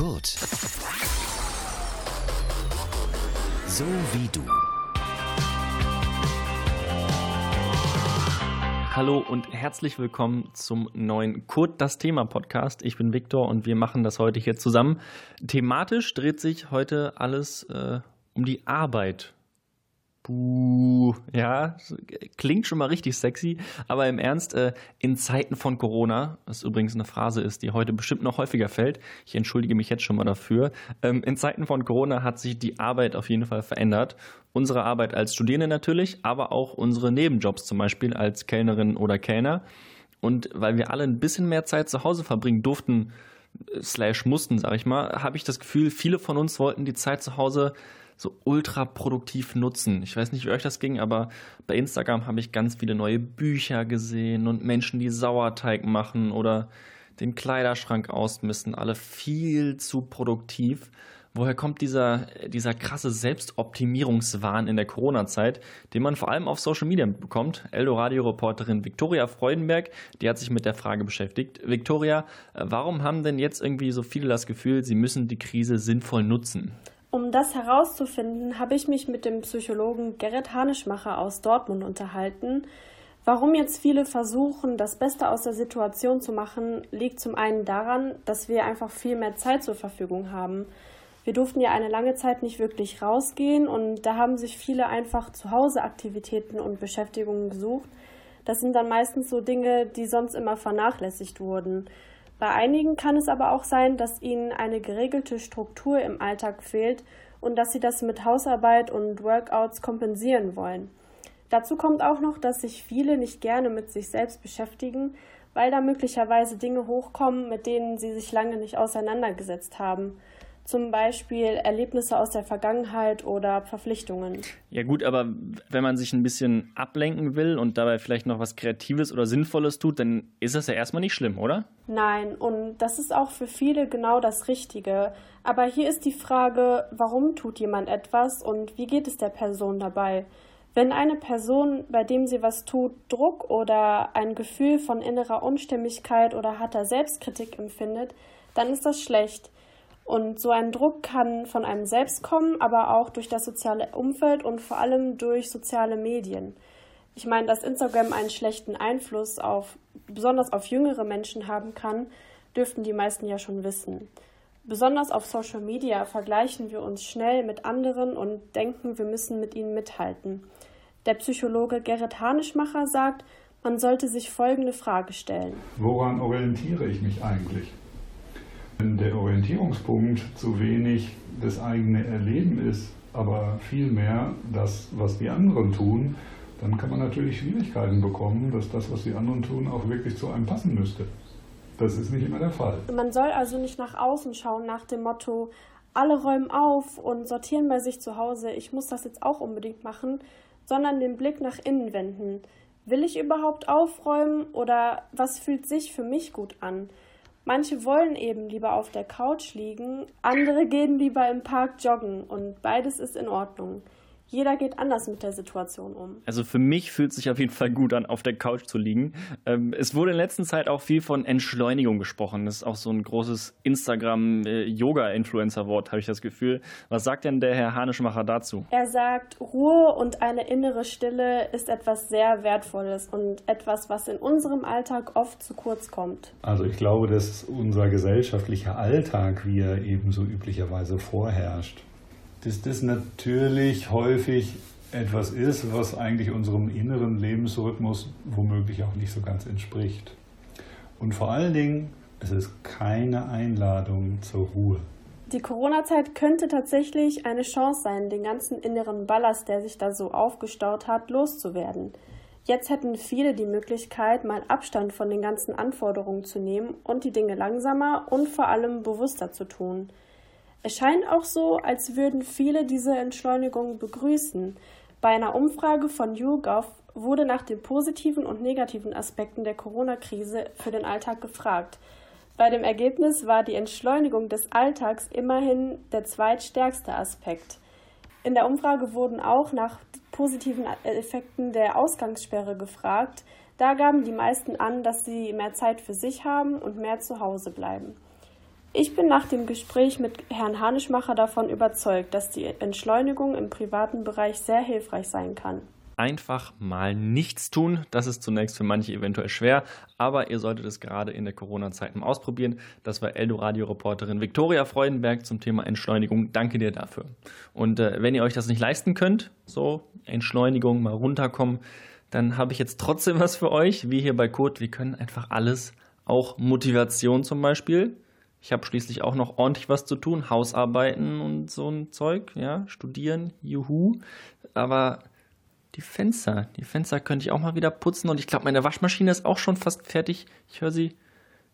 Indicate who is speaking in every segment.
Speaker 1: Kurt. So wie du.
Speaker 2: Hallo und herzlich willkommen zum neuen Kurt das Thema Podcast. Ich bin Viktor und wir machen das heute hier zusammen. Thematisch dreht sich heute alles äh, um die Arbeit Buh, ja, klingt schon mal richtig sexy, aber im Ernst, äh, in Zeiten von Corona, was übrigens eine Phrase ist, die heute bestimmt noch häufiger fällt, ich entschuldige mich jetzt schon mal dafür, ähm, in Zeiten von Corona hat sich die Arbeit auf jeden Fall verändert. Unsere Arbeit als Studierende natürlich, aber auch unsere Nebenjobs zum Beispiel als Kellnerin oder Kellner. Und weil wir alle ein bisschen mehr Zeit zu Hause verbringen durften, äh, slash mussten, sag ich mal, habe ich das Gefühl, viele von uns wollten die Zeit zu Hause so ultra produktiv nutzen. Ich weiß nicht, wie euch das ging, aber bei Instagram habe ich ganz viele neue Bücher gesehen und Menschen, die Sauerteig machen oder den Kleiderschrank ausmisten. Alle viel zu produktiv. Woher kommt dieser, dieser krasse Selbstoptimierungswahn in der Corona-Zeit, den man vor allem auf Social Media bekommt? Eldoradio-Reporterin Viktoria Freudenberg, die hat sich mit der Frage beschäftigt. Viktoria, warum haben denn jetzt irgendwie so viele das Gefühl, sie müssen die Krise sinnvoll nutzen?
Speaker 3: Um das herauszufinden, habe ich mich mit dem Psychologen Gerrit Hanischmacher aus Dortmund unterhalten. Warum jetzt viele versuchen, das Beste aus der Situation zu machen, liegt zum einen daran, dass wir einfach viel mehr Zeit zur Verfügung haben. Wir durften ja eine lange Zeit nicht wirklich rausgehen und da haben sich viele einfach zu Hause Aktivitäten und Beschäftigungen gesucht. Das sind dann meistens so Dinge, die sonst immer vernachlässigt wurden. Bei einigen kann es aber auch sein, dass ihnen eine geregelte Struktur im Alltag fehlt und dass sie das mit Hausarbeit und Workouts kompensieren wollen. Dazu kommt auch noch, dass sich viele nicht gerne mit sich selbst beschäftigen, weil da möglicherweise Dinge hochkommen, mit denen sie sich lange nicht auseinandergesetzt haben zum Beispiel Erlebnisse aus der Vergangenheit oder Verpflichtungen.
Speaker 2: Ja gut, aber wenn man sich ein bisschen ablenken will und dabei vielleicht noch was Kreatives oder Sinnvolles tut, dann ist das ja erstmal nicht schlimm, oder?
Speaker 3: Nein, und das ist auch für viele genau das Richtige. Aber hier ist die Frage, warum tut jemand etwas und wie geht es der Person dabei? Wenn eine Person, bei dem sie was tut, Druck oder ein Gefühl von innerer Unstimmigkeit oder harter Selbstkritik empfindet, dann ist das schlecht. Und so ein Druck kann von einem selbst kommen, aber auch durch das soziale Umfeld und vor allem durch soziale Medien. Ich meine, dass Instagram einen schlechten Einfluss auf, besonders auf jüngere Menschen haben kann, dürften die meisten ja schon wissen. Besonders auf Social Media vergleichen wir uns schnell mit anderen und denken, wir müssen mit ihnen mithalten. Der Psychologe Gerrit Hanischmacher sagt, man sollte sich folgende Frage stellen.
Speaker 4: Woran orientiere ich mich eigentlich? Wenn der Orientierungspunkt zu wenig das eigene Erleben ist, aber vielmehr das, was die anderen tun, dann kann man natürlich Schwierigkeiten bekommen, dass das, was die anderen tun, auch wirklich zu einem passen müsste. Das ist nicht immer der Fall.
Speaker 3: Man soll also nicht nach außen schauen nach dem Motto, alle räumen auf und sortieren bei sich zu Hause, ich muss das jetzt auch unbedingt machen, sondern den Blick nach innen wenden. Will ich überhaupt aufräumen oder was fühlt sich für mich gut an? Manche wollen eben lieber auf der Couch liegen, andere gehen lieber im Park joggen und beides ist in Ordnung jeder geht anders mit der Situation um.
Speaker 2: Also für mich fühlt es sich auf jeden Fall gut an, auf der Couch zu liegen. Ähm, es wurde in letzter Zeit auch viel von Entschleunigung gesprochen. Das ist auch so ein großes Instagram-Yoga-Influencer-Wort, habe ich das Gefühl. Was sagt denn der Herr Hanischmacher dazu?
Speaker 3: Er sagt, Ruhe und eine innere Stille ist etwas sehr Wertvolles und etwas, was in unserem Alltag oft zu kurz kommt.
Speaker 4: Also ich glaube, dass unser gesellschaftlicher Alltag, wie er eben so üblicherweise vorherrscht, dass das natürlich häufig etwas ist, was eigentlich unserem inneren Lebensrhythmus womöglich auch nicht so ganz entspricht. Und vor allen Dingen, es ist keine Einladung zur Ruhe.
Speaker 3: Die Corona-Zeit könnte tatsächlich eine Chance sein, den ganzen inneren Ballast, der sich da so aufgestaut hat, loszuwerden. Jetzt hätten viele die Möglichkeit, mal Abstand von den ganzen Anforderungen zu nehmen und die Dinge langsamer und vor allem bewusster zu tun. Es scheint auch so, als würden viele diese Entschleunigung begrüßen. Bei einer Umfrage von YouGov wurde nach den positiven und negativen Aspekten der Corona-Krise für den Alltag gefragt. Bei dem Ergebnis war die Entschleunigung des Alltags immerhin der zweitstärkste Aspekt. In der Umfrage wurden auch nach positiven Effekten der Ausgangssperre gefragt. Da gaben die meisten an, dass sie mehr Zeit für sich haben und mehr zu Hause bleiben. Ich bin nach dem Gespräch mit Herrn Hanischmacher davon überzeugt, dass die Entschleunigung im privaten Bereich sehr hilfreich sein kann
Speaker 2: einfach mal nichts tun. Das ist zunächst für manche eventuell schwer, aber ihr solltet es gerade in der Corona-Zeit mal ausprobieren. Das war Eldo-Radio-Reporterin Viktoria Freudenberg zum Thema Entschleunigung. Danke dir dafür. Und äh, wenn ihr euch das nicht leisten könnt, so Entschleunigung, mal runterkommen, dann habe ich jetzt trotzdem was für euch. Wie hier bei Kurt, wir können einfach alles, auch Motivation zum Beispiel. Ich habe schließlich auch noch ordentlich was zu tun, Hausarbeiten und so ein Zeug, ja, studieren, juhu. Aber die Fenster. Die Fenster könnte ich auch mal wieder putzen und ich glaube, meine Waschmaschine ist auch schon fast fertig. Ich höre sie.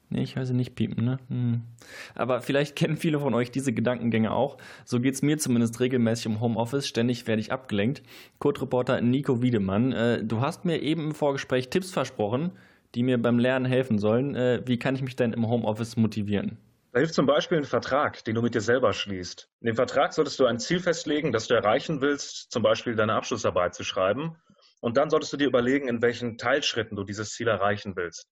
Speaker 2: Nee, ich höre sie nicht piepen, ne? Hm. Aber vielleicht kennen viele von euch diese Gedankengänge auch. So geht es mir zumindest regelmäßig im Homeoffice. Ständig werde ich abgelenkt. Code-Reporter Nico Wiedemann, äh, du hast mir eben im Vorgespräch Tipps versprochen, die mir beim Lernen helfen sollen. Äh, wie kann ich mich denn im Homeoffice motivieren?
Speaker 5: Da hilft zum Beispiel ein Vertrag, den du mit dir selber schließt. In dem Vertrag solltest du ein Ziel festlegen, das du erreichen willst, zum Beispiel deine Abschlussarbeit zu schreiben. Und dann solltest du dir überlegen, in welchen Teilschritten du dieses Ziel erreichen willst.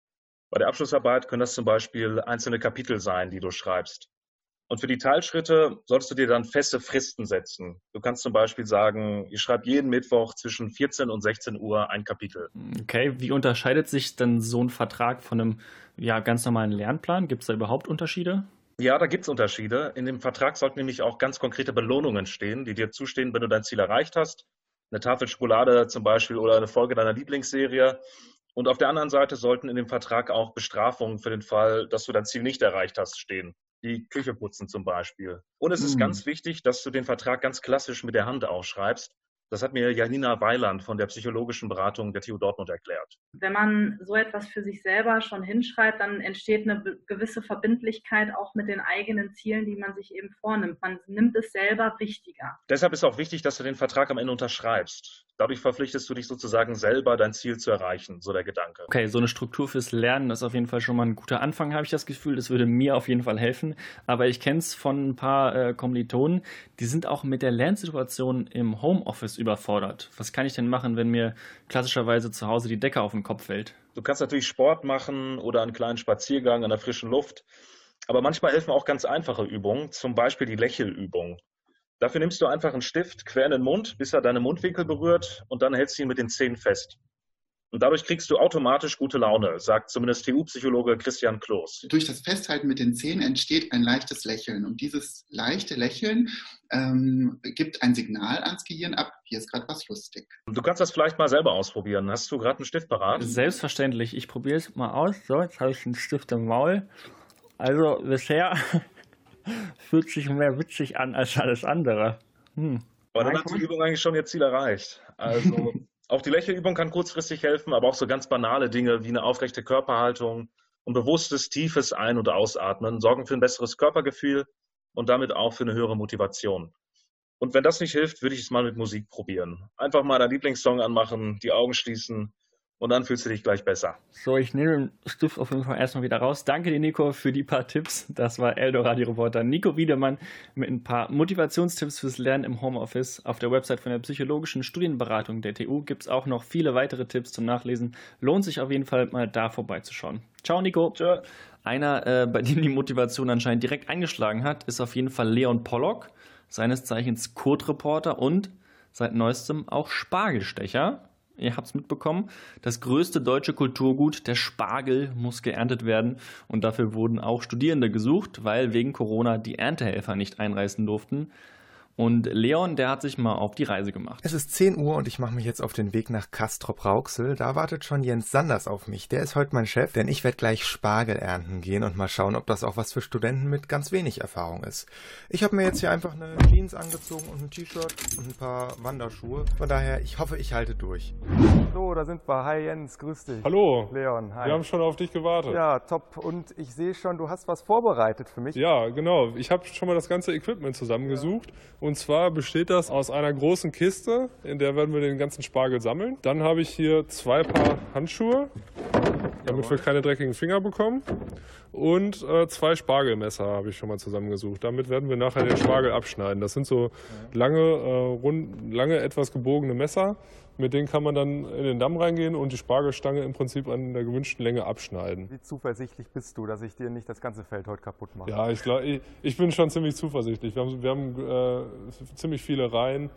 Speaker 5: Bei der Abschlussarbeit können das zum Beispiel einzelne Kapitel sein, die du schreibst. Und für die Teilschritte solltest du dir dann feste Fristen setzen. Du kannst zum Beispiel sagen, ich schreibe jeden Mittwoch zwischen 14 und 16 Uhr ein Kapitel.
Speaker 2: Okay, wie unterscheidet sich dann so ein Vertrag von einem ja, ganz normalen Lernplan? Gibt es da überhaupt Unterschiede?
Speaker 5: Ja, da gibt es Unterschiede. In dem Vertrag sollten nämlich auch ganz konkrete Belohnungen stehen, die dir zustehen, wenn du dein Ziel erreicht hast. Eine Tafel Schokolade zum Beispiel oder eine Folge deiner Lieblingsserie. Und auf der anderen Seite sollten in dem Vertrag auch Bestrafungen für den Fall, dass du dein Ziel nicht erreicht hast, stehen. Die Küche putzen zum Beispiel. Und es ist hm. ganz wichtig, dass du den Vertrag ganz klassisch mit der Hand ausschreibst das hat mir Janina Weiland von der psychologischen Beratung der TU Dortmund erklärt.
Speaker 6: Wenn man so etwas für sich selber schon hinschreibt, dann entsteht eine gewisse Verbindlichkeit auch mit den eigenen Zielen, die man sich eben vornimmt. Man nimmt es selber wichtiger.
Speaker 5: Deshalb ist auch wichtig, dass du den Vertrag am Ende unterschreibst. Dadurch verpflichtest du dich sozusagen selber, dein Ziel zu erreichen, so der Gedanke.
Speaker 2: Okay, so eine Struktur fürs Lernen ist auf jeden Fall schon mal ein guter Anfang, habe ich das Gefühl. Das würde mir auf jeden Fall helfen. Aber ich kenne es von ein paar äh, Kommilitonen, die sind auch mit der Lernsituation im Homeoffice überfordert. Was kann ich denn machen, wenn mir klassischerweise zu Hause die Decke auf den Kopf fällt?
Speaker 5: Du kannst natürlich Sport machen oder einen kleinen Spaziergang in der frischen Luft. Aber manchmal helfen auch ganz einfache Übungen, zum Beispiel die Lächelübung. Dafür nimmst du einfach einen Stift quer in den Mund, bis er deine Mundwinkel berührt und dann hältst du ihn mit den Zähnen fest. Und dadurch kriegst du automatisch gute Laune, sagt zumindest TU-Psychologe Christian Kloß.
Speaker 7: Durch das Festhalten mit den Zähnen entsteht ein leichtes Lächeln. Und dieses leichte Lächeln ähm, gibt ein Signal ans Gehirn ab, hier ist gerade was lustig.
Speaker 5: Du kannst das vielleicht mal selber ausprobieren. Hast du gerade einen Stift parat?
Speaker 2: Selbstverständlich. Ich probiere es mal aus. So, jetzt habe ich einen Stift im Maul. Also bisher fühlt sich mehr witzig an als alles andere.
Speaker 5: Hm. Aber dann hat die Übung eigentlich schon ihr Ziel erreicht. Also auch die Lächelübung kann kurzfristig helfen, aber auch so ganz banale Dinge wie eine aufrechte Körperhaltung und bewusstes, tiefes Ein- und Ausatmen sorgen für ein besseres Körpergefühl und damit auch für eine höhere Motivation. Und wenn das nicht hilft, würde ich es mal mit Musik probieren. Einfach mal deinen Lieblingssong anmachen, die Augen schließen und dann fühlst du dich gleich besser.
Speaker 2: So, ich nehme den Stift auf jeden Fall erstmal wieder raus. Danke dir, Nico, für die paar Tipps. Das war Eldorado-Reporter Nico Wiedemann mit ein paar Motivationstipps fürs Lernen im Homeoffice. Auf der Website von der psychologischen Studienberatung der TU gibt es auch noch viele weitere Tipps zum Nachlesen. Lohnt sich auf jeden Fall mal da vorbeizuschauen. Ciao, Nico. Ciao. Einer, äh, bei dem die Motivation anscheinend direkt eingeschlagen hat, ist auf jeden Fall Leon Pollock, seines Zeichens Code-Reporter und seit neuestem auch Spargelstecher. Ihr habt es mitbekommen. Das größte deutsche Kulturgut, der Spargel, muss geerntet werden. Und dafür wurden auch Studierende gesucht, weil wegen Corona die Erntehelfer nicht einreisen durften. Und Leon, der hat sich mal auf die Reise gemacht.
Speaker 8: Es ist 10 Uhr und ich mache mich jetzt auf den Weg nach Kastrop-Rauxel. Da wartet schon Jens Sanders auf mich. Der ist heute mein Chef, denn ich werde gleich Spargel ernten gehen und mal schauen, ob das auch was für Studenten mit ganz wenig Erfahrung ist. Ich habe mir jetzt hier einfach eine Jeans angezogen und ein T-Shirt und ein paar Wanderschuhe. Von daher, ich hoffe, ich halte durch.
Speaker 9: So, da sind wir. Hi Jens, grüß dich.
Speaker 10: Hallo.
Speaker 9: Leon,
Speaker 10: hi. Wir haben schon auf dich gewartet.
Speaker 9: Ja, top. Und ich sehe schon, du hast was vorbereitet für mich.
Speaker 10: Ja, genau. Ich habe schon mal das ganze Equipment zusammengesucht. Ja. Und zwar besteht das aus einer großen Kiste, in der werden wir den ganzen Spargel sammeln. Dann habe ich hier zwei Paar Handschuhe. Damit wir keine dreckigen Finger bekommen. Und äh, zwei Spargelmesser habe ich schon mal zusammengesucht. Damit werden wir nachher den Spargel abschneiden. Das sind so lange, äh, rund, lange etwas gebogene Messer. Mit denen kann man dann in den Damm reingehen und die Spargelstange im Prinzip an der gewünschten Länge abschneiden.
Speaker 9: Wie zuversichtlich bist du, dass ich dir nicht das ganze Feld heute kaputt mache?
Speaker 10: Ja, ich, glaub, ich, ich bin schon ziemlich zuversichtlich. Wir haben, wir haben äh, ziemlich viele Reihen.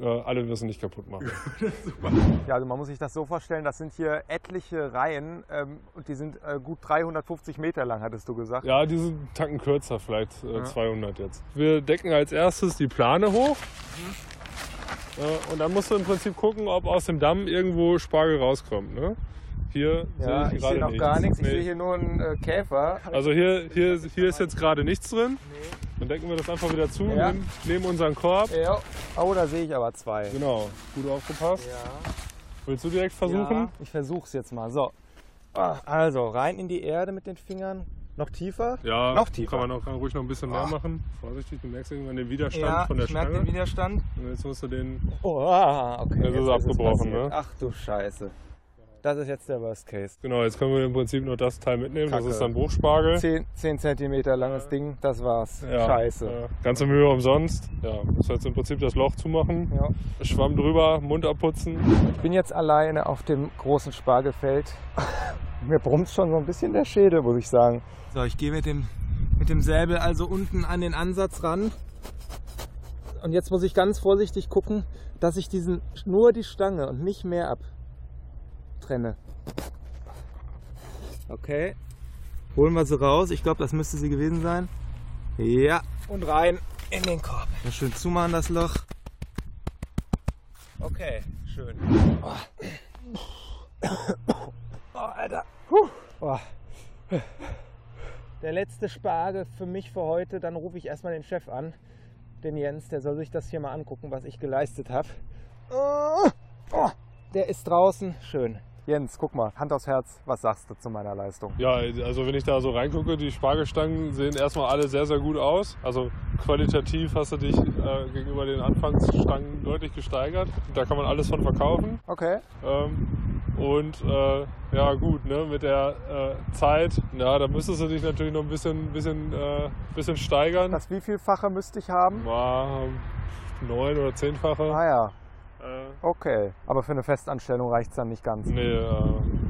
Speaker 10: Äh, alle du nicht kaputt machen.
Speaker 9: ja, also man muss sich das so vorstellen, das sind hier etliche Reihen ähm, und die sind äh, gut 350 Meter lang, hattest du gesagt.
Speaker 10: Ja, die sind einen Tacken kürzer, vielleicht äh, ja. 200 jetzt. Wir decken als erstes die Plane hoch. Mhm. Und dann musst du im Prinzip gucken, ob aus dem Damm irgendwo Spargel rauskommt. Ne? Hier
Speaker 9: ja, sehe ich, ich gerade noch nichts. gar nichts. Ich nee. sehe hier nur einen äh, Käfer.
Speaker 10: Also hier, hier, hier ist jetzt gerade nichts drin. Nee. Dann decken wir das einfach wieder zu, ja. nehmen, nehmen unseren Korb.
Speaker 9: Ja. Oh, da sehe ich aber zwei.
Speaker 10: Genau, gut aufgepasst. Ja. Willst du direkt versuchen? Ja,
Speaker 9: ich versuche es jetzt mal. So, ah, also rein in die Erde mit den Fingern. Noch tiefer?
Speaker 10: Ja,
Speaker 9: noch tiefer.
Speaker 10: Kann man auch ruhig noch ein bisschen mehr oh. machen. Vorsichtig, du merkst irgendwann den Widerstand ja, von der ich Stange.
Speaker 9: den Widerstand.
Speaker 10: Und jetzt musst du den.
Speaker 9: Oh, ah, okay.
Speaker 10: Jetzt, ist es abgebrochen, ne?
Speaker 9: Ach du Scheiße. Das ist jetzt der Worst Case.
Speaker 10: Genau, jetzt können wir im Prinzip nur das Teil mitnehmen. Kacke. Das ist dann Bruchspargel.
Speaker 9: 10, 10 cm langes Ding, das war's. Ja, Scheiße. Ja.
Speaker 10: Ganze Mühe umsonst. Ja, muss jetzt im Prinzip das Loch zumachen. Ja. Schwamm drüber, Mund abputzen.
Speaker 9: Ich bin jetzt alleine auf dem großen Spargelfeld. Mir brummt schon so ein bisschen der Schädel, muss ich sagen. So, ich gehe mit dem, mit dem Säbel also unten an den Ansatz ran. Und jetzt muss ich ganz vorsichtig gucken, dass ich diesen nur die Stange und nicht mehr abtrenne. Okay. Holen wir sie raus. Ich glaube, das müsste sie gewesen sein. Ja. Und rein in den Korb. Ja, schön zumachen das Loch. Okay, schön. Oh, oh Alter. Oh der letzte Spargel für mich für heute. Dann rufe ich erstmal den Chef an, den Jens. Der soll sich das hier mal angucken, was ich geleistet habe. Oh, oh, der ist draußen. Schön. Jens, guck mal, Hand aufs Herz, was sagst du zu meiner Leistung?
Speaker 10: Ja, also wenn ich da so reingucke, die Spargelstangen sehen erstmal alle sehr, sehr gut aus. Also qualitativ hast du dich äh, gegenüber den Anfangsstangen deutlich gesteigert. Da kann man alles von verkaufen.
Speaker 9: Okay.
Speaker 10: Ähm, und äh, ja gut, ne, mit der äh, Zeit, ja, da müsstest du dich natürlich noch ein bisschen, bisschen, äh, bisschen steigern.
Speaker 9: Das wievielfache müsste ich haben?
Speaker 10: War neun oder zehnfache.
Speaker 9: Ah ja. Äh. Okay, aber für eine Festanstellung reicht es dann nicht ganz.
Speaker 10: Nee, äh,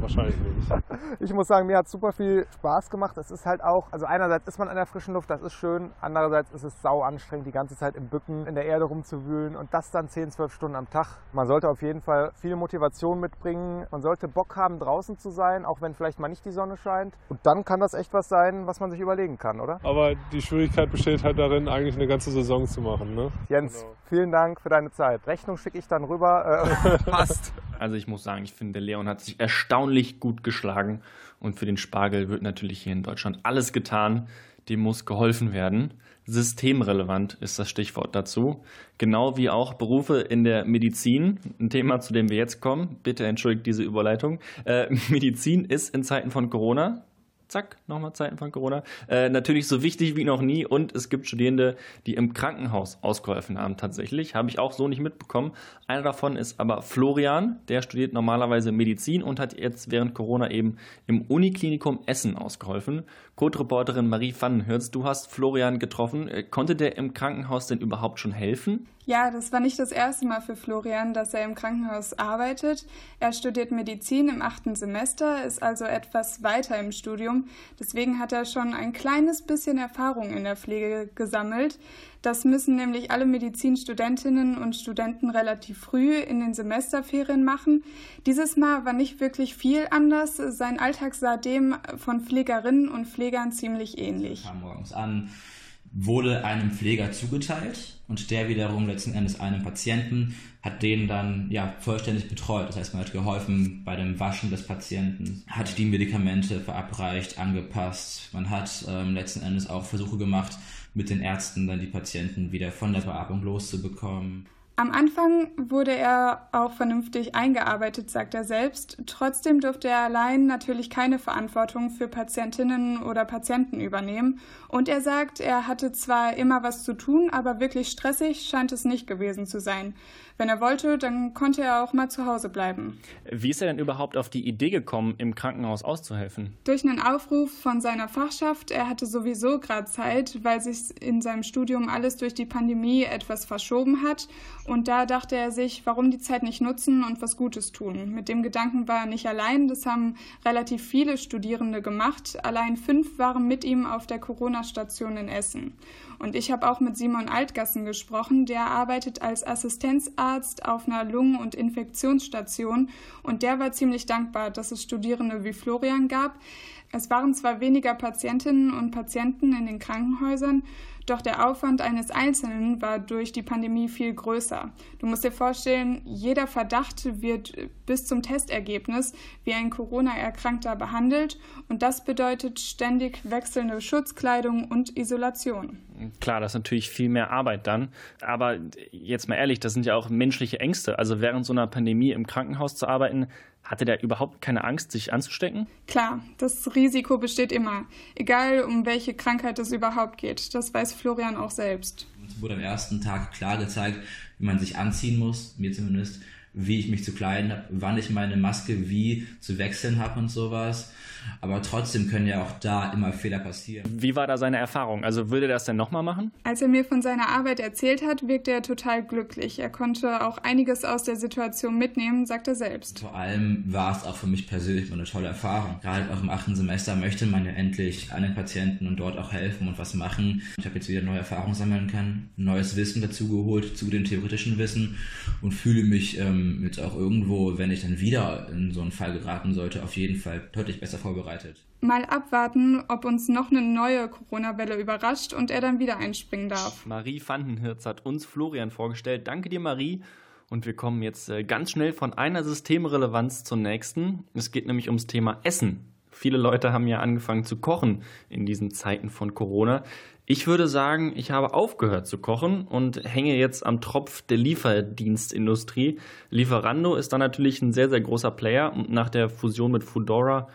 Speaker 10: wahrscheinlich nicht.
Speaker 9: ich muss sagen, mir hat super viel Spaß gemacht. Es ist halt auch, also einerseits ist man an der frischen Luft, das ist schön. Andererseits ist es sau anstrengend, die ganze Zeit im Bücken in der Erde rumzuwühlen und das dann 10, 12 Stunden am Tag. Man sollte auf jeden Fall viel Motivation mitbringen. Man sollte Bock haben, draußen zu sein, auch wenn vielleicht mal nicht die Sonne scheint. Und dann kann das echt was sein, was man sich überlegen kann, oder?
Speaker 10: Aber die Schwierigkeit besteht halt darin, eigentlich eine ganze Saison zu machen. Ne?
Speaker 9: Jens, genau. vielen Dank für deine Zeit. Rechnung schicke ich dann rüber. Äh, passt.
Speaker 2: Also ich muss sagen, ich finde, der Leon hat sich erstaunlich gut geschlagen. Und für den Spargel wird natürlich hier in Deutschland alles getan. Dem muss geholfen werden. Systemrelevant ist das Stichwort dazu. Genau wie auch Berufe in der Medizin. Ein Thema, zu dem wir jetzt kommen. Bitte entschuldigt diese Überleitung. Äh, Medizin ist in Zeiten von Corona zack, nochmal Zeiten von Corona, äh, natürlich so wichtig wie noch nie. Und es gibt Studierende, die im Krankenhaus ausgeholfen haben tatsächlich. Habe ich auch so nicht mitbekommen. Einer davon ist aber Florian, der studiert normalerweise Medizin und hat jetzt während Corona eben im Uniklinikum Essen ausgeholfen. Code-Reporterin Marie Vandenhürz, du hast Florian getroffen. Äh, konnte der im Krankenhaus denn überhaupt schon helfen?
Speaker 11: Ja, das war nicht das erste Mal für Florian, dass er im Krankenhaus arbeitet. Er studiert Medizin im achten Semester, ist also etwas weiter im Studium. Deswegen hat er schon ein kleines bisschen Erfahrung in der Pflege gesammelt. Das müssen nämlich alle Medizinstudentinnen und Studenten relativ früh in den Semesterferien machen. Dieses Mal war nicht wirklich viel anders. Sein Alltag sah dem von Pflegerinnen und Pflegern ziemlich ähnlich.
Speaker 12: Kam morgens an, wurde einem Pfleger zugeteilt und der wiederum letzten Endes einem Patienten hat den dann ja vollständig betreut. Das heißt, man hat geholfen bei dem Waschen des Patienten, hat die Medikamente verabreicht, angepasst. Man hat ähm, letzten Endes auch Versuche gemacht, mit den Ärzten dann die Patienten wieder von der Beatmung loszubekommen.
Speaker 11: Am Anfang wurde er auch vernünftig eingearbeitet, sagt er selbst. Trotzdem durfte er allein natürlich keine Verantwortung für Patientinnen oder Patienten übernehmen. Und er sagt, er hatte zwar immer was zu tun, aber wirklich stressig scheint es nicht gewesen zu sein. Wenn er wollte, dann konnte er auch mal zu Hause bleiben.
Speaker 2: Wie ist er denn überhaupt auf die Idee gekommen, im Krankenhaus auszuhelfen?
Speaker 11: Durch einen Aufruf von seiner Fachschaft. Er hatte sowieso gerade Zeit, weil sich in seinem Studium alles durch die Pandemie etwas verschoben hat. Und da dachte er sich, warum die Zeit nicht nutzen und was Gutes tun. Mit dem Gedanken war er nicht allein. Das haben relativ viele Studierende gemacht. Allein fünf waren mit ihm auf der Corona-Station in Essen. Und ich habe auch mit Simon Altgassen gesprochen, der arbeitet als Assistenzarzt auf einer Lungen- und Infektionsstation und der war ziemlich dankbar, dass es Studierende wie Florian gab. Es waren zwar weniger Patientinnen und Patienten in den Krankenhäusern, doch der Aufwand eines Einzelnen war durch die Pandemie viel größer. Du musst dir vorstellen, jeder Verdacht wird bis zum Testergebnis wie ein Corona-Erkrankter behandelt und das bedeutet ständig wechselnde Schutzkleidung und Isolation.
Speaker 2: Klar, das ist natürlich viel mehr Arbeit dann. Aber jetzt mal ehrlich, das sind ja auch menschliche Ängste. Also während so einer Pandemie im Krankenhaus zu arbeiten, hatte der überhaupt keine Angst, sich anzustecken?
Speaker 11: Klar, das Risiko besteht immer. Egal, um welche Krankheit es überhaupt geht. Das weiß Florian auch selbst.
Speaker 12: Uns wurde am ersten Tag klar gezeigt, wie man sich anziehen muss, mir zumindest, wie ich mich zu kleiden habe, wann ich meine Maske wie zu wechseln habe und sowas. Aber trotzdem können ja auch da immer Fehler passieren.
Speaker 2: Wie war da seine Erfahrung? Also würde er das denn nochmal machen?
Speaker 11: Als er mir von seiner Arbeit erzählt hat, wirkte er total glücklich. Er konnte auch einiges aus der Situation mitnehmen, sagt er selbst.
Speaker 12: Vor allem war es auch für mich persönlich eine tolle Erfahrung. Gerade auch im achten Semester möchte man ja endlich an den Patienten und dort auch helfen und was machen. Ich habe jetzt wieder neue Erfahrungen sammeln können, neues Wissen dazugeholt zu dem theoretischen Wissen und fühle mich ähm, jetzt auch irgendwo, wenn ich dann wieder in so einen Fall geraten sollte, auf jeden Fall deutlich besser vorbereitet.
Speaker 11: Mal abwarten, ob uns noch eine neue Corona-Welle überrascht und er dann wieder einspringen darf.
Speaker 2: Marie Vandenhirz hat uns Florian vorgestellt. Danke dir, Marie. Und wir kommen jetzt äh, ganz schnell von einer Systemrelevanz zur nächsten. Es geht nämlich ums Thema Essen. Viele Leute haben ja angefangen zu kochen in diesen Zeiten von Corona. Ich würde sagen, ich habe aufgehört zu kochen und hänge jetzt am Tropf der Lieferdienstindustrie. Lieferando ist da natürlich ein sehr, sehr großer Player und nach der Fusion mit Foodora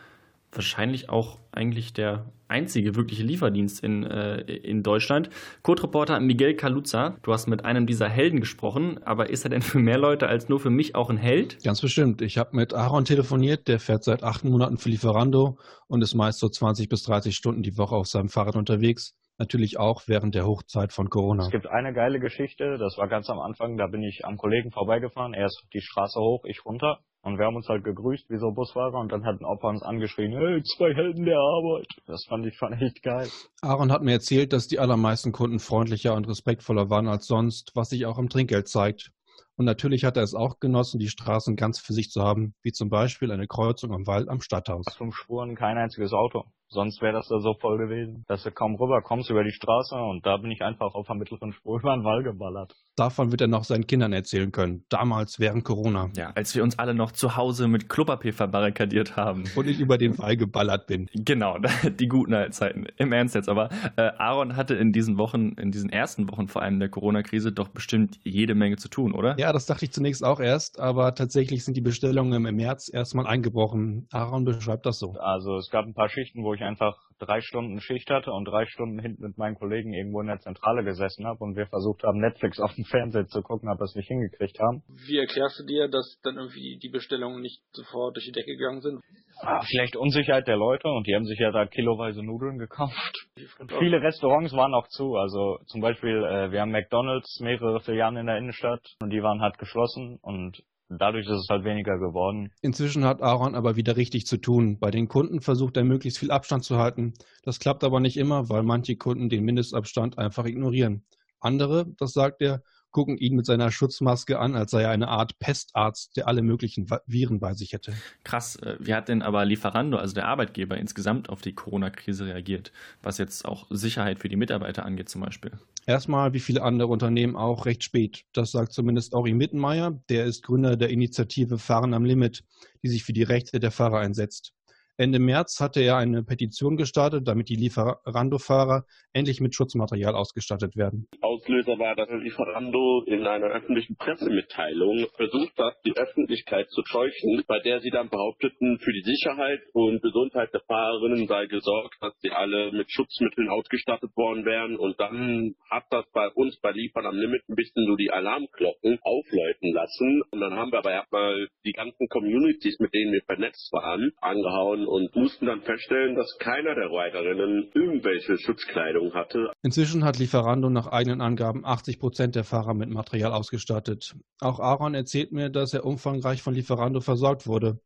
Speaker 2: wahrscheinlich auch eigentlich der einzige wirkliche Lieferdienst in, äh, in Deutschland. Code-Reporter Miguel Kaluza, du hast mit einem dieser Helden gesprochen, aber ist er denn für mehr Leute als nur für mich auch ein Held?
Speaker 13: Ganz bestimmt. Ich habe mit Aaron telefoniert, der fährt seit acht Monaten für Lieferando und ist meist so 20 bis 30 Stunden die Woche auf seinem Fahrrad unterwegs. Natürlich auch während der Hochzeit von Corona.
Speaker 14: Es gibt eine geile Geschichte, das war ganz am Anfang, da bin ich am Kollegen vorbeigefahren, er ist die Straße hoch, ich runter und wir haben uns halt gegrüßt wie so Busfahrer und dann hat ein Opa uns angeschrien, hey, zwei Helden der Arbeit. Das fand ich fand echt geil.
Speaker 13: Aaron hat mir erzählt, dass die allermeisten Kunden freundlicher und respektvoller waren als sonst, was sich auch im Trinkgeld zeigt. Und natürlich hat er es auch genossen, die Straßen ganz für sich zu haben, wie zum Beispiel eine Kreuzung am Wald am Stadthaus.
Speaker 14: Fünf Spuren, kein einziges Auto. Sonst wäre das da so voll gewesen, dass du kaum rüber kommst über die Straße und da bin ich einfach auf der mittleren Spur über den Wall geballert.
Speaker 13: Davon wird er noch seinen Kindern erzählen können. Damals während Corona.
Speaker 2: Ja, als wir uns alle noch zu Hause mit Klopapier verbarrikadiert haben.
Speaker 13: Und ich über den Wall geballert bin.
Speaker 2: Genau, die guten alten Zeiten. Im Ernst jetzt. Aber äh, Aaron hatte in diesen Wochen, in diesen ersten Wochen vor allem der Corona-Krise doch bestimmt jede Menge zu tun, oder?
Speaker 13: Ja, das dachte ich zunächst auch erst, aber tatsächlich sind die Bestellungen im März erstmal eingebrochen. Aaron beschreibt das so.
Speaker 14: Also es gab ein paar Schichten, wo ich einfach drei Stunden Schicht hatte und drei Stunden hinten mit meinen Kollegen irgendwo in der Zentrale gesessen habe und wir versucht haben, Netflix auf dem Fernseher zu gucken, aber es nicht hingekriegt haben.
Speaker 15: Wie erklärst du dir, dass dann irgendwie die Bestellungen nicht sofort durch die Decke gegangen sind?
Speaker 14: Ah, vielleicht Unsicherheit der Leute und die haben sich ja da kiloweise Nudeln gekauft. Viele Restaurants waren auch zu, also zum Beispiel äh, wir haben McDonalds, mehrere Filialen in der Innenstadt und die waren halt geschlossen und Dadurch ist es halt weniger geworden.
Speaker 13: Inzwischen hat Aaron aber wieder richtig zu tun. Bei den Kunden versucht er möglichst viel Abstand zu halten. Das klappt aber nicht immer, weil manche Kunden den Mindestabstand einfach ignorieren. Andere, das sagt er, gucken ihn mit seiner Schutzmaske an, als sei er eine Art Pestarzt, der alle möglichen Viren bei sich hätte.
Speaker 2: Krass, äh, wie hat denn aber Lieferando, also der Arbeitgeber, insgesamt auf die Corona-Krise reagiert, was jetzt auch Sicherheit für die Mitarbeiter angeht zum Beispiel?
Speaker 13: Erstmal, wie viele andere Unternehmen auch, recht spät. Das sagt zumindest Ori Mittenmeier, der ist Gründer der Initiative Fahren am Limit, die sich für die Rechte der Fahrer einsetzt. Ende März hatte er eine Petition gestartet, damit die Lieferando-Fahrer endlich mit Schutzmaterial ausgestattet werden.
Speaker 16: Aus Auslöser war, dass Lieferando in einer öffentlichen Pressemitteilung versucht hat, die Öffentlichkeit zu täuschen, bei der sie dann behaupteten, für die Sicherheit und Gesundheit der Fahrerinnen sei gesorgt, dass sie alle mit Schutzmitteln ausgestattet worden wären. Und dann hat das bei uns bei Liefern am Limit ein bisschen so die Alarmglocken aufläuten lassen. Und dann haben wir aber erstmal die ganzen Communities, mit denen wir vernetzt waren, angehauen und mussten dann feststellen, dass keiner der Riderinnen irgendwelche Schutzkleidung hatte.
Speaker 13: Inzwischen hat Lieferando nach eigenen Angaben 80 Prozent der Fahrer mit Material ausgestattet. Auch Aaron erzählt mir, dass er umfangreich von Lieferando versorgt wurde.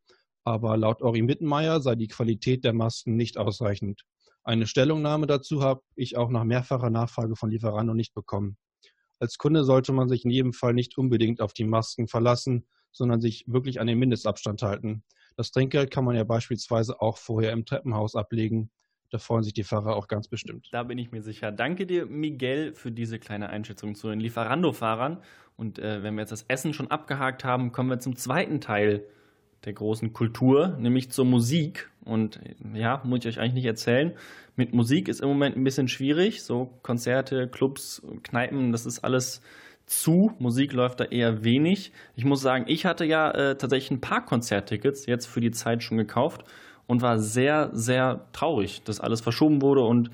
Speaker 13: Aber laut Ori Mittenmeier sei die Qualität der Masken nicht ausreichend. Eine Stellungnahme dazu habe ich auch nach mehrfacher Nachfrage von Lieferando nicht bekommen. Als Kunde sollte man sich in jedem Fall nicht unbedingt auf die Masken verlassen, sondern sich wirklich an den Mindestabstand halten. Das Trinkgeld kann man ja beispielsweise auch vorher im Treppenhaus ablegen. Da freuen sich die Fahrer auch ganz bestimmt.
Speaker 2: Da bin ich mir sicher. Danke dir, Miguel, für diese kleine Einschätzung zu den Lieferando-Fahrern. Und äh, wenn wir jetzt das Essen schon abgehakt haben, kommen wir zum zweiten Teil der großen Kultur, nämlich zur Musik. Und ja, muss ich euch eigentlich nicht erzählen. Mit Musik ist im Moment ein bisschen schwierig. So Konzerte, Clubs, Kneipen, das ist alles zu. Musik läuft da eher wenig. Ich muss sagen, ich hatte ja äh, tatsächlich ein paar Konzerttickets jetzt für die Zeit schon gekauft und war sehr, sehr traurig, dass alles verschoben wurde und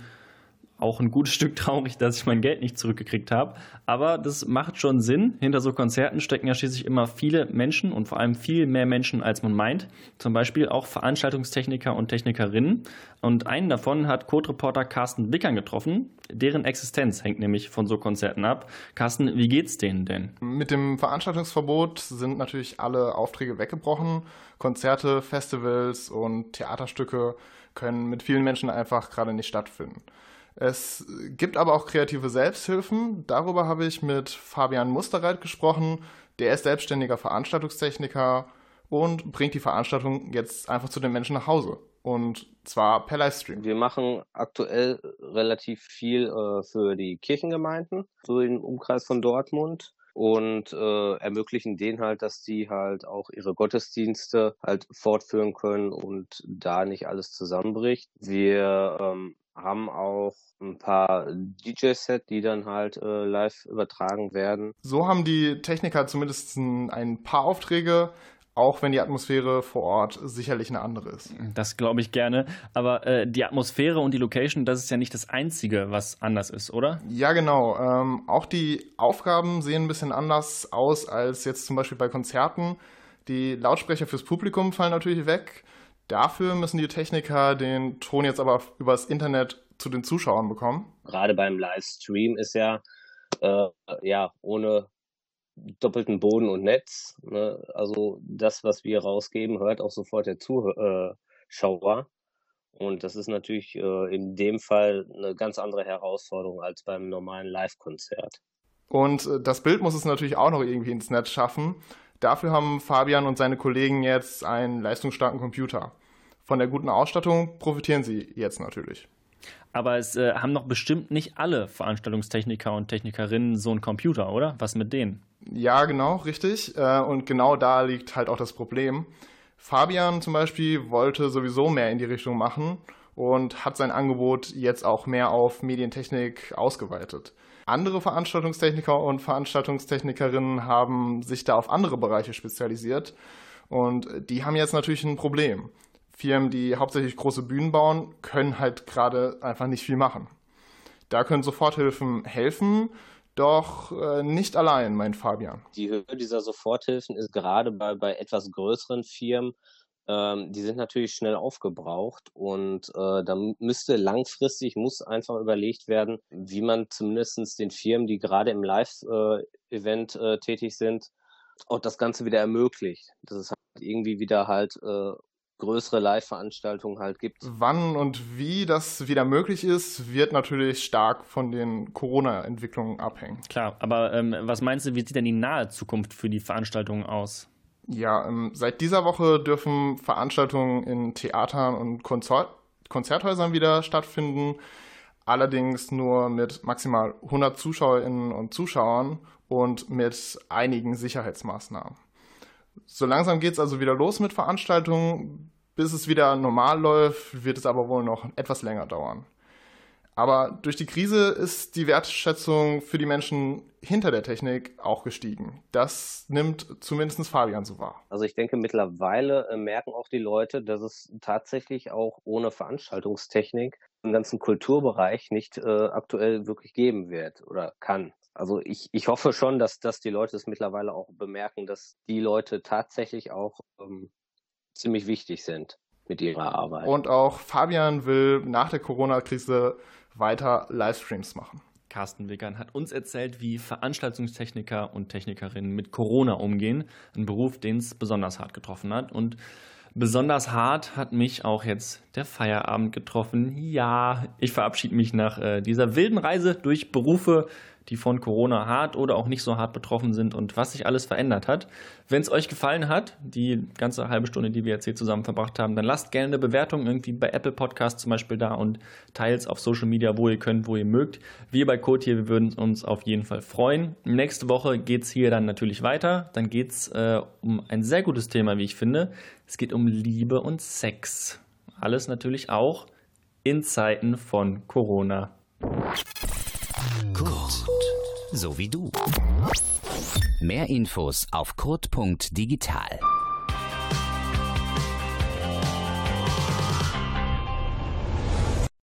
Speaker 2: auch ein gutes Stück traurig, dass ich mein Geld nicht zurückgekriegt habe. Aber das macht schon Sinn. Hinter so Konzerten stecken ja schließlich immer viele Menschen und vor allem viel mehr Menschen, als man meint. Zum Beispiel auch Veranstaltungstechniker und Technikerinnen. Und einen davon hat Code-Reporter Carsten Bickern getroffen. Deren Existenz hängt nämlich von so Konzerten ab. Carsten, wie geht's denen denn?
Speaker 17: Mit dem Veranstaltungsverbot sind natürlich alle Aufträge weggebrochen. Konzerte, Festivals und Theaterstücke können mit vielen Menschen einfach gerade nicht stattfinden. Es gibt aber auch kreative Selbsthilfen. Darüber habe ich mit Fabian Musterreit gesprochen. Der ist selbstständiger Veranstaltungstechniker und bringt die Veranstaltung jetzt einfach zu den Menschen nach Hause. Und zwar per Livestream.
Speaker 18: Wir machen aktuell relativ viel äh, für die Kirchengemeinden, so im Umkreis von Dortmund und äh, ermöglichen denen halt, dass die halt auch ihre Gottesdienste halt fortführen können und da nicht alles zusammenbricht. Wir ähm, haben auch ein paar DJ-Set, die dann halt äh, live übertragen werden.
Speaker 17: So haben die Techniker zumindest ein paar Aufträge, auch wenn die Atmosphäre vor Ort sicherlich eine andere ist.
Speaker 2: Das glaube ich gerne. Aber äh, die Atmosphäre und die Location, das ist ja nicht das Einzige, was anders ist, oder?
Speaker 17: Ja, genau. Ähm, auch die Aufgaben sehen ein bisschen anders aus als jetzt zum Beispiel bei Konzerten. Die Lautsprecher fürs Publikum fallen natürlich weg. Dafür müssen die Techniker den Ton jetzt aber übers Internet zu den Zuschauern bekommen.
Speaker 18: Gerade beim Livestream ist ja, äh, ja ohne doppelten Boden und Netz. Ne? Also das, was wir rausgeben, hört auch sofort der Zuschauer. Und das ist natürlich äh, in dem Fall eine ganz andere Herausforderung als beim normalen Live-Konzert.
Speaker 17: Und äh, das Bild muss es natürlich auch noch irgendwie ins Netz schaffen. Dafür haben Fabian und seine Kollegen jetzt einen leistungsstarken Computer. Von der guten Ausstattung profitieren sie jetzt natürlich.
Speaker 2: Aber es äh, haben noch bestimmt nicht alle Veranstaltungstechniker und Technikerinnen so einen Computer, oder? Was mit denen?
Speaker 17: Ja, genau, richtig. Äh, und genau da liegt halt auch das Problem. Fabian zum Beispiel wollte sowieso mehr in die Richtung machen und hat sein Angebot jetzt auch mehr auf Medientechnik ausgeweitet. Andere Veranstaltungstechniker und Veranstaltungstechnikerinnen haben sich da auf andere Bereiche spezialisiert und die haben jetzt natürlich ein Problem. Firmen, die hauptsächlich große Bühnen bauen, können halt gerade einfach nicht viel machen. Da können Soforthilfen helfen, doch äh, nicht allein, meint Fabian.
Speaker 18: Die Höhe dieser Soforthilfen ist gerade bei, bei etwas größeren Firmen ähm, die sind natürlich schnell aufgebraucht und äh, da müsste langfristig, muss einfach überlegt werden, wie man zumindest den Firmen, die gerade im Live-Event äh, tätig sind, auch das Ganze wieder ermöglicht. Dass es halt irgendwie wieder halt äh, größere Live-Veranstaltungen halt gibt.
Speaker 17: Wann und wie das wieder möglich ist, wird natürlich stark von den Corona-Entwicklungen abhängen.
Speaker 2: Klar, aber ähm, was meinst du, wie sieht denn die nahe Zukunft für die Veranstaltungen aus?
Speaker 17: Ja, ähm, seit dieser Woche dürfen Veranstaltungen in Theatern und Konzert Konzerthäusern wieder stattfinden, allerdings nur mit maximal 100 Zuschauerinnen und Zuschauern und mit einigen Sicherheitsmaßnahmen. So langsam geht es also wieder los mit Veranstaltungen. Bis es wieder normal läuft, wird es aber wohl noch etwas länger dauern. Aber durch die Krise ist die Wertschätzung für die Menschen hinter der Technik auch gestiegen. Das nimmt zumindest Fabian so wahr.
Speaker 18: Also ich denke, mittlerweile äh, merken auch die Leute, dass es tatsächlich auch ohne Veranstaltungstechnik im ganzen Kulturbereich nicht äh, aktuell wirklich geben wird oder kann. Also ich, ich hoffe schon, dass, dass die Leute es mittlerweile auch bemerken, dass die Leute tatsächlich auch ähm, ziemlich wichtig sind mit ihrer Arbeit.
Speaker 17: Und auch Fabian will nach der Corona-Krise weiter Livestreams machen.
Speaker 2: Carsten Wickern hat uns erzählt, wie Veranstaltungstechniker und Technikerinnen mit Corona umgehen. Ein Beruf, den es besonders hart getroffen hat. Und besonders hart hat mich auch jetzt der Feierabend getroffen. Ja, ich verabschiede mich nach äh, dieser wilden Reise durch Berufe, die von Corona hart oder auch nicht so hart betroffen sind und was sich alles verändert hat. Wenn es euch gefallen hat, die ganze halbe Stunde, die wir jetzt hier zusammen verbracht haben, dann lasst gerne eine Bewertung irgendwie bei Apple Podcasts zum Beispiel da und teilt auf Social Media, wo ihr könnt, wo ihr mögt. Wir bei Code hier, wir würden uns auf jeden Fall freuen. Nächste Woche geht es hier dann natürlich weiter. Dann geht es äh, um ein sehr gutes Thema, wie ich finde. Es geht um Liebe und Sex. Alles natürlich auch in Zeiten von Corona.
Speaker 1: Kurt, so wie du. Mehr Infos auf kurt.digital.